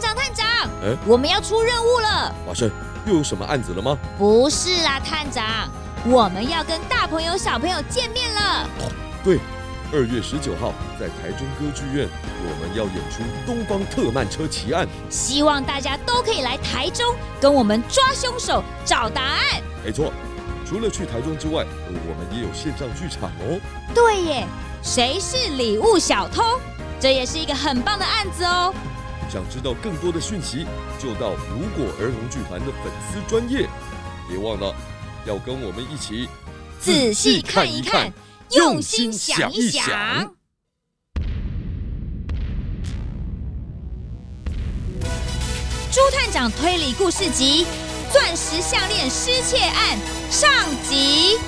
探长，探长，哎，我们要出任务了。华生，又有什么案子了吗？不是啦，探长，我们要跟大朋友小朋友见面了。对，二月十九号在台中歌剧院，我们要演出《东方特曼车奇案》，希望大家都可以来台中跟我们抓凶手、找答案。没错，除了去台中之外，我们也有线上剧场哦。对耶，谁是礼物小偷？这也是一个很棒的案子哦。想知道更多的讯息，就到如果儿童剧团的粉丝专业，别忘了要跟我们一起仔细看一看，用心想一想。朱探长推理故事集《钻石项链失窃案》上集。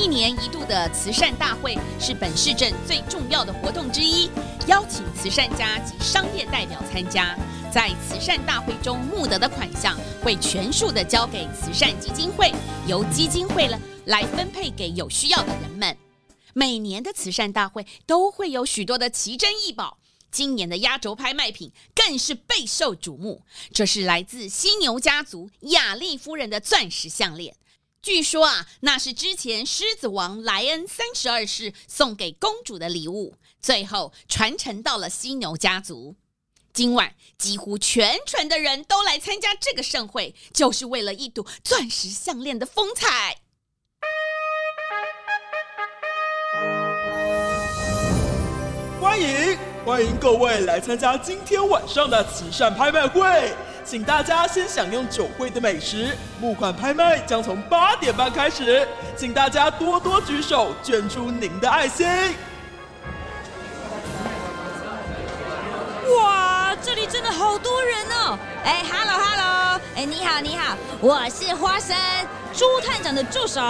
一年一度的慈善大会是本市镇最重要的活动之一，邀请慈善家及商业代表参加。在慈善大会中募得的款项会全数的交给慈善基金会，由基金会了来分配给有需要的人们。每年的慈善大会都会有许多的奇珍异宝，今年的压轴拍卖品更是备受瞩目。这是来自犀牛家族雅丽夫人的钻石项链。据说啊，那是之前狮子王莱恩三十二世送给公主的礼物，最后传承到了犀牛家族。今晚几乎全城的人都来参加这个盛会，就是为了一睹钻石项链的风采。欢迎欢迎各位来参加今天晚上的慈善拍卖会。请大家先享用酒会的美食，募款拍卖将从八点半开始，请大家多多举手，捐出您的爱心。哇，这里真的好多人哦！哎，hello hello，哎，你好你好，我是花生朱探长的助手。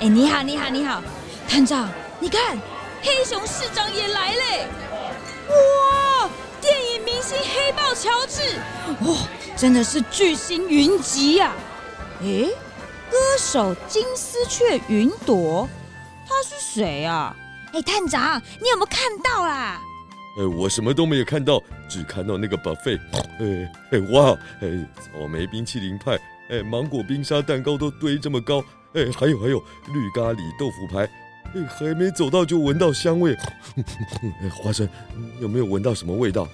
哎，你好你好你好，探长，你看，黑熊市长也来嘞！哇，电影明星黑豹乔治，哇！真的是巨星云集呀！诶，歌手金丝雀云朵，他是谁啊？哎，探长，你有没有看到啦？呃，我什么都没有看到，只看到那个 buffet。哎哎哇！哎，草莓冰淇淋派，哎，芒果冰沙蛋糕都堆这么高，哎，还有还有绿咖喱豆腐排，哎，还没走到就闻到香味。花 生，有没有闻到什么味道？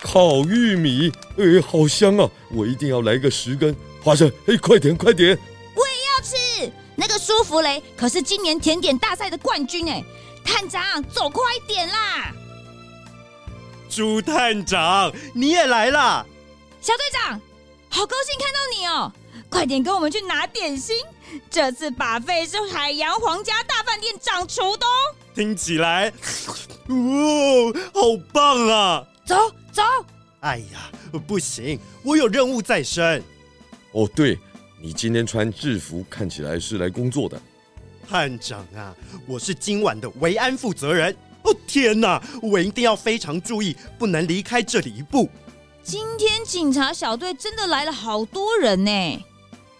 烤玉米，哎，好香啊！我一定要来个十根花生，哎，快点快点！我也要吃那个舒芙蕾，可是今年甜点大赛的冠军哎！探长，走快一点啦！朱探长，你也来啦！小队长，好高兴看到你哦！快点跟我们去拿点心，这次 buffet 是海洋皇家大饭店掌厨的哦！听起来，哇，好棒啊！走。走！哎呀，不行，我有任务在身。哦，对，你今天穿制服，看起来是来工作的。探长啊，我是今晚的维安负责人。哦，天哪，我一定要非常注意，不能离开这里一步。今天警察小队真的来了好多人呢。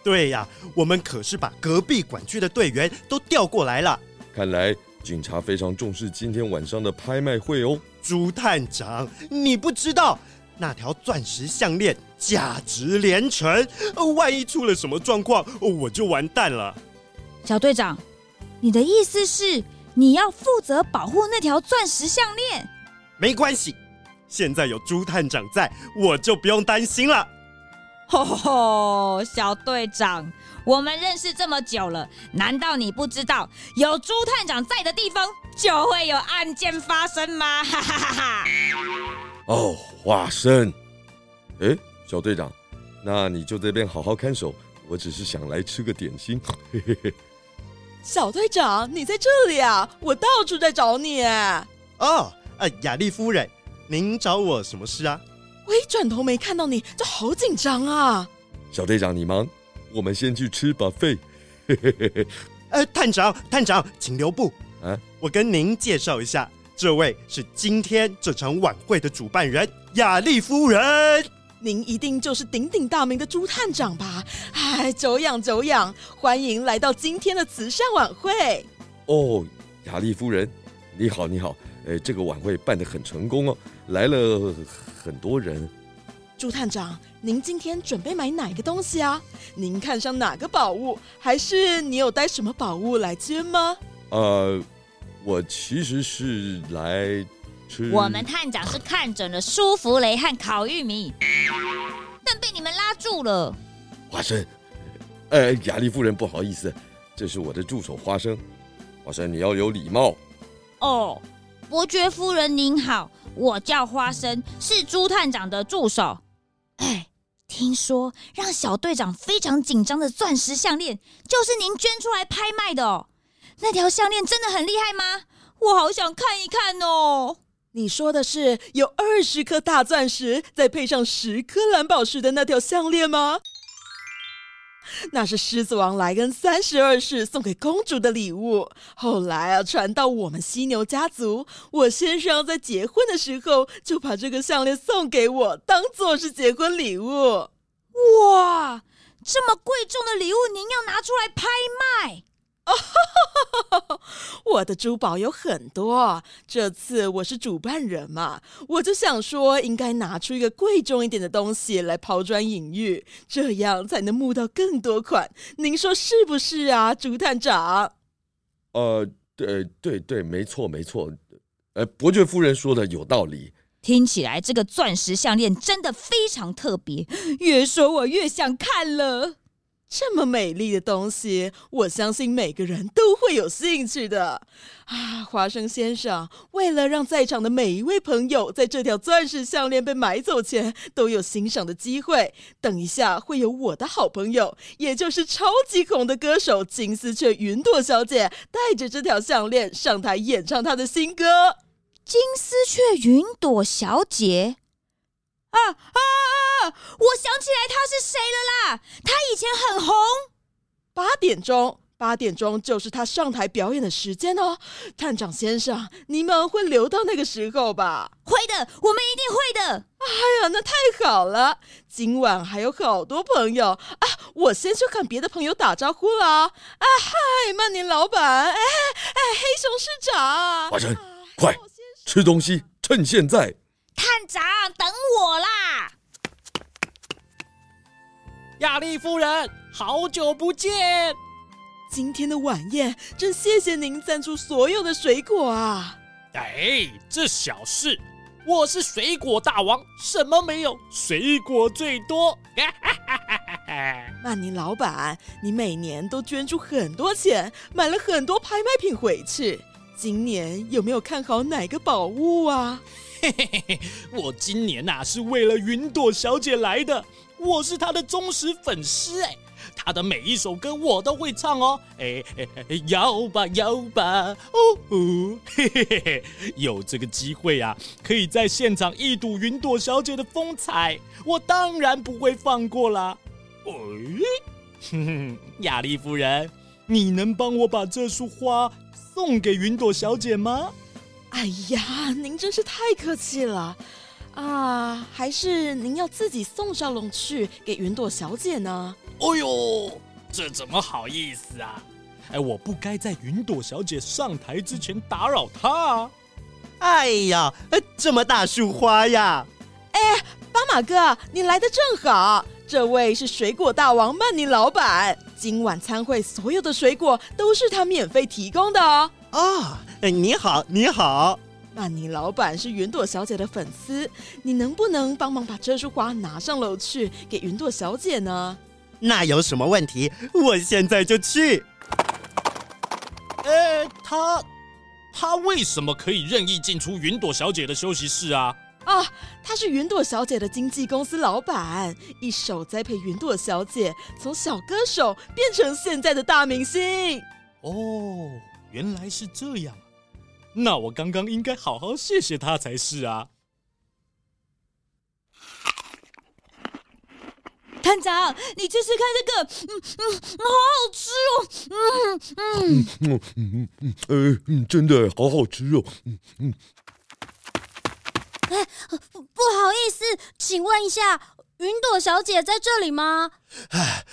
对呀，我们可是把隔壁管区的队员都调过来了。看来警察非常重视今天晚上的拍卖会哦。猪探长，你不知道那条钻石项链价值连城，万一出了什么状况，我就完蛋了。小队长，你的意思是你要负责保护那条钻石项链？没关系，现在有朱探长在，我就不用担心了。吼吼，小队长，我们认识这么久了，难道你不知道有朱探长在的地方就会有案件发生吗？哈哈哈哈！哦，花生，哎，小队长，那你就这边好好看守，我只是想来吃个点心。嘿嘿嘿。小队长，你在这里啊？我到处在找你。哦，呃，雅丽夫人，您找我什么事啊？我一转头没看到你，就好紧张啊！小队长，你忙，我们先去吃 buffet。呃，探长，探长，请留步。啊，我跟您介绍一下，这位是今天这场晚会的主办人雅丽夫人。您一定就是鼎鼎大名的朱探长吧？哎，久仰久仰，欢迎来到今天的慈善晚会。哦，雅丽夫人，你好，你好。哎，这个晚会办得很成功哦，来了很多人。猪探长，您今天准备买哪个东西啊？您看上哪个宝物？还是你有带什么宝物来捐吗？呃，我其实是来吃。我们探长是看准了舒芙蕾和烤玉米，但被你们拉住了。花生，呃，雅丽夫人，不好意思，这是我的助手花生。花生，你要有礼貌。哦，伯爵夫人您好，我叫花生，是朱探长的助手。哎，听说让小队长非常紧张的钻石项链，就是您捐出来拍卖的哦。那条项链真的很厉害吗？我好想看一看哦。你说的是有二十颗大钻石，再配上十颗蓝宝石的那条项链吗？那是狮子王莱恩三十二世送给公主的礼物。后来啊，传到我们犀牛家族，我先生在结婚的时候就把这个项链送给我，当做是结婚礼物。哇，这么贵重的礼物，您要拿出来拍卖？哦，我的珠宝有很多。这次我是主办人嘛，我就想说，应该拿出一个贵重一点的东西来抛砖引玉，这样才能募到更多款。您说是不是啊，朱探长？呃，对对对，没错没错。呃，伯爵夫人说的有道理。听起来这个钻石项链真的非常特别，越说我越想看了。这么美丽的东西，我相信每个人都会有兴趣的啊！花生先生，为了让在场的每一位朋友在这条钻石项链被买走前都有欣赏的机会，等一下会有我的好朋友，也就是超级红的歌手金丝雀云朵小姐，带着这条项链上台演唱她的新歌。金丝雀云朵小姐。啊啊啊！我想起来他是谁了啦！他以前很红。八点钟，八点钟就是他上台表演的时间哦。探长先生，你们会留到那个时候吧？会的，我们一定会的。哎呀，那太好了！今晚还有好多朋友啊！我先去看别的朋友打招呼了。啊嗨，曼宁老板，哎哎，黑熊市长，华晨，快吃东西，趁现在。雅丽夫人，好久不见！今天的晚宴，真谢谢您赞助所有的水果啊！哎，这小事，我是水果大王，什么没有？水果最多。曼尼老板，你每年都捐出很多钱，买了很多拍卖品回去，今年有没有看好哪个宝物啊？嘿嘿嘿嘿，我今年呐、啊、是为了云朵小姐来的，我是她的忠实粉丝哎，她的每一首歌我都会唱哦，哎，摇吧摇吧，哦哦，嘿嘿嘿嘿，有这个机会啊，可以在现场一睹云朵小姐的风采，我当然不会放过啦。哎，哼哼，雅丽夫人，你能帮我把这束花送给云朵小姐吗？哎呀，您真是太客气了啊！还是您要自己送上楼去给云朵小姐呢？哎呦，这怎么好意思啊？哎，我不该在云朵小姐上台之前打扰她啊！哎呀，这么大束花呀！哎，巴马哥，你来的正好。这位是水果大王曼尼老板，今晚餐会所有的水果都是他免费提供的哦。啊。哎，你好，你好，曼宁老板是云朵小姐的粉丝，你能不能帮忙把这束花拿上楼去给云朵小姐呢？那有什么问题？我现在就去。哎，他他为什么可以任意进出云朵小姐的休息室啊？啊，他是云朵小姐的经纪公司老板，一手栽培云朵小姐从小歌手变成现在的大明星。哦，原来是这样。那我刚刚应该好好谢谢他才是啊！探长，你试试看这个，嗯嗯，好好吃哦，嗯嗯嗯嗯嗯，真的好好吃哦，嗯嗯。哎，不好意思，请问一下，云朵小姐在这里吗？哎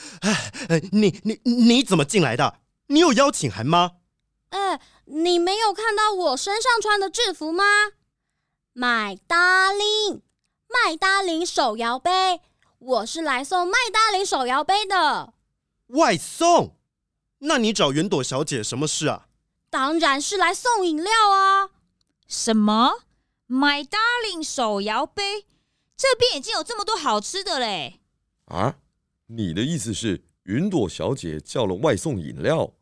哎，你你你怎么进来的？你有邀请函吗？哎，你没有看到我身上穿的制服吗？麦达林，麦达林手摇杯，我是来送麦达林手摇杯的。外送？那你找云朵小姐什么事啊？当然是来送饮料啊。什么？My Darling 手摇杯？这边已经有这么多好吃的嘞。啊？你的意思是云朵小姐叫了外送饮料？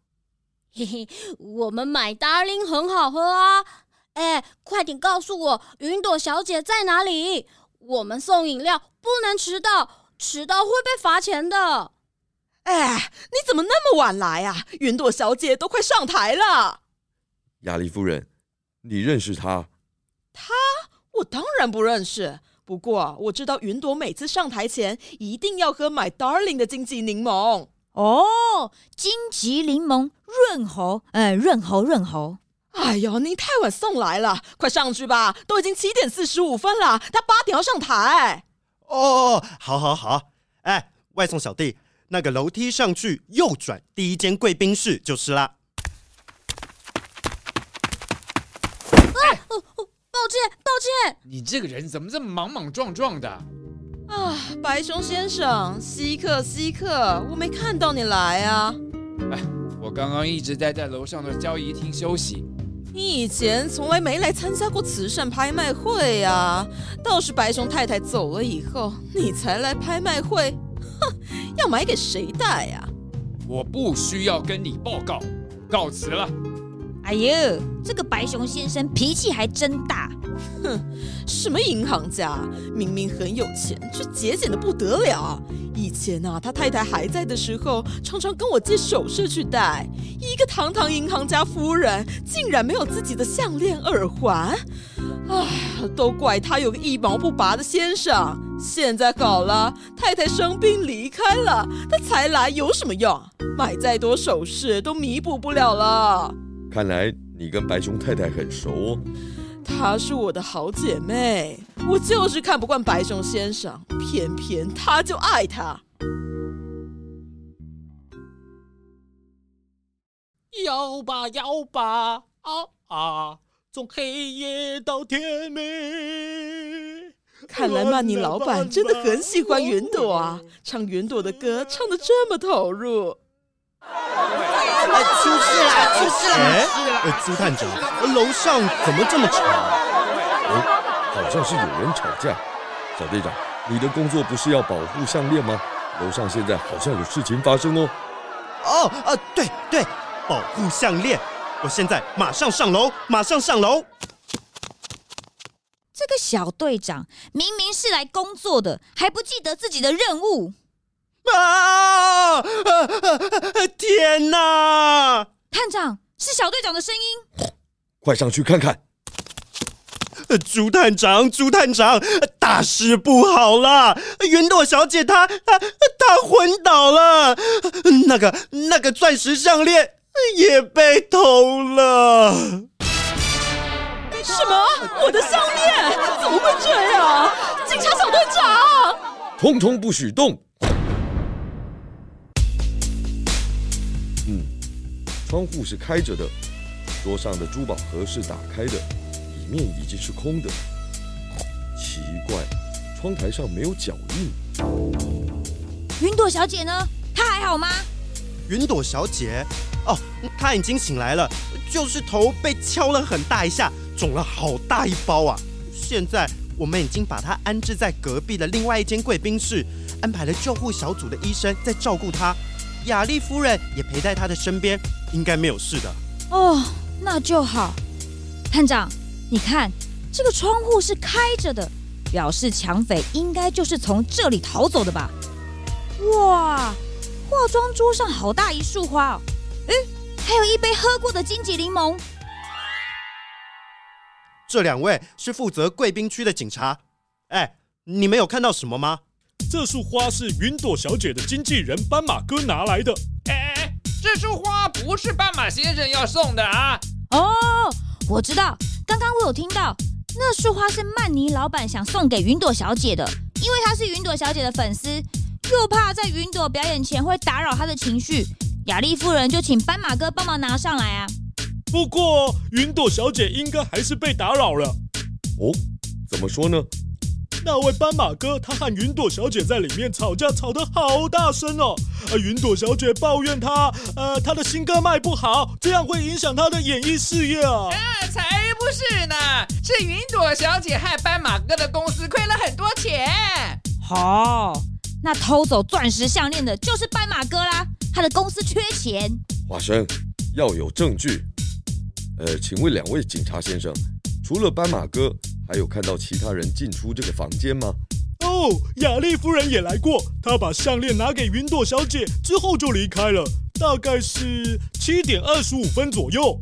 嘿嘿，我们 My Darling 很好喝啊！哎，快点告诉我云朵小姐在哪里？我们送饮料不能迟到，迟到会被罚钱的。哎，你怎么那么晚来啊？云朵小姐都快上台了。雅丽夫人，你认识她？她？我当然不认识。不过我知道云朵每次上台前一定要喝 My Darling 的经济柠檬。哦，荆棘柠檬润喉，哎，润喉润喉。哎呦，您太晚送来了，快上去吧，都已经七点四十五分了，他八点要上台。哦，好，好，好。哎，外送小弟，那个楼梯上去右转，第一间贵宾室就是啦。啊，哦哦，抱歉，抱歉。你这个人怎么这么莽莽撞撞的？啊，白熊先生，稀客稀客，我没看到你来啊！哎，我刚刚一直待在楼上的交易厅休息。你以前从来没来参加过慈善拍卖会啊？倒是白熊太太走了以后，你才来拍卖会。哼，要买给谁戴呀？我不需要跟你报告，告辞了。哎呦，这个白熊先生脾气还真大。哼，什么银行家，明明很有钱，却节俭得不得了。以前啊，他太太还在的时候，常常跟我借首饰去戴。一个堂堂银行家夫人，竟然没有自己的项链、耳环。唉，都怪他有个一毛不拔的先生。现在好了，太太生病离开了，他才来有什么用？买再多首饰都弥补不了了。看来你跟白熊太太很熟哦。她是我的好姐妹，我就是看不惯白熊先生，偏偏他就爱她。摇吧摇吧，啊啊，从黑夜到天明。看来曼妮老板真的很喜欢云朵啊，唱云朵的歌唱的这么投入。出事了！出事了！哎，朱探长，楼上怎么这么吵？哦，好像是有人吵架。小队长，你的工作不是要保护项链吗？楼上现在好像有事情发生哦。哦，啊，对对，保护项链。我现在马上上楼，马上上楼。这个小队长明明是来工作的，还不记得自己的任务。啊！天哪！探长，是小队长的声音，快上去看看。朱探长，朱探长，大事不好了！云朵小姐她她她昏倒了，那个那个钻石项链也被偷了。什么？我的项链？怎么会这样？警察小队长，通通不许动。窗户是开着的，桌上的珠宝盒是打开的，里面已经是空的。奇怪，窗台上没有脚印。云朵小姐呢？她还好吗？云朵小姐，哦，她已经醒来了，就是头被敲了很大一下，肿了好大一包啊。现在我们已经把她安置在隔壁的另外一间贵宾室，安排了救护小组的医生在照顾她。雅丽夫人也陪在他的身边，应该没有事的。哦，那就好。探长，你看这个窗户是开着的，表示抢匪应该就是从这里逃走的吧？哇，化妆桌上好大一束花哦！哎，还有一杯喝过的金桔柠檬。这两位是负责贵宾区的警察。哎，你们有看到什么吗？这束花是云朵小姐的经纪人斑马哥拿来的。哎哎，这束花不是斑马先生要送的啊！哦，我知道，刚刚我有听到，那束花是曼尼老板想送给云朵小姐的，因为她是云朵小姐的粉丝，又怕在云朵表演前会打扰她的情绪，雅丽夫人就请斑马哥帮忙拿上来啊。不过云朵小姐应该还是被打扰了。哦，怎么说呢？那位斑马哥，他和云朵小姐在里面吵架，吵得好大声哦！啊，云朵小姐抱怨他，呃，他的新歌卖不好，这样会影响他的演艺事业啊！啊，才不是呢，是云朵小姐害斑马哥的公司亏了很多钱。好，那偷走钻石项链的就是斑马哥啦，他的公司缺钱。华生，要有证据。呃，请问两位警察先生，除了斑马哥，还有看到其他人进出这个房间吗？哦，雅丽夫人也来过，她把项链拿给云朵小姐之后就离开了，大概是七点二十五分左右。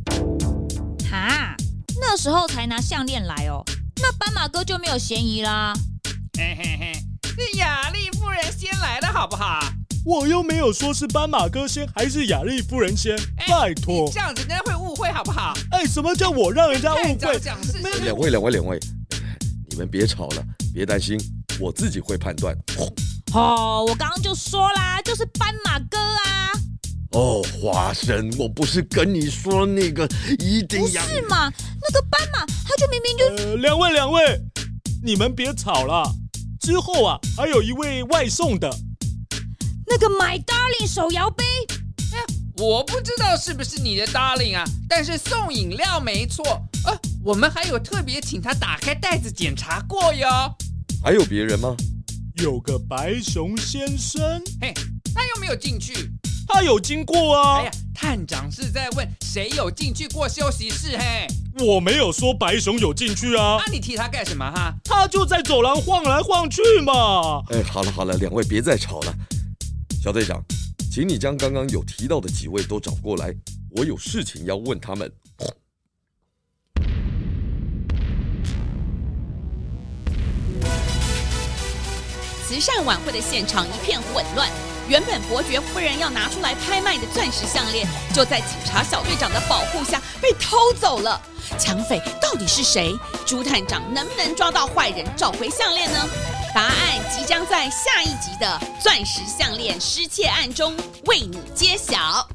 哈，那时候才拿项链来哦，那斑马哥就没有嫌疑啦。嘿嘿嘿，是雅丽夫人先来的好不好？我又没有说是斑马哥先还是雅丽夫人先，拜托，这样子人家会误会好不好？哎，什么叫我让人家 误会？两位两位两位，你们别吵了，别担心，我自己会判断。哦，我刚刚就说啦，就是斑马哥啊。哦，花生，我不是跟你说那个一定要？不是嘛？那个斑马他就明明就……呃，两位两位，你们别吵了。之后啊，还有一位外送的。那个 My Darling 手摇杯，哎，我不知道是不是你的 Darling 啊，但是送饮料没错。呃，我们还有特别请他打开袋子检查过哟。还有别人吗？有个白熊先生，嘿，他又没有进去？他有经过啊。哎呀，探长是在问谁有进去过休息室？嘿，我没有说白熊有进去啊。那你提他干什么哈？他就在走廊晃来晃去嘛。哎，好了好了，两位别再吵了。小队长，请你将刚刚有提到的几位都找过来，我有事情要问他们。慈善晚会的现场一片混乱，原本伯爵夫人要拿出来拍卖的钻石项链，就在警察小队长的保护下被偷走了。抢匪到底是谁？朱探长能不能抓到坏人，找回项链呢？答案即将在下一集的《钻石项链失窃案》中为你揭晓。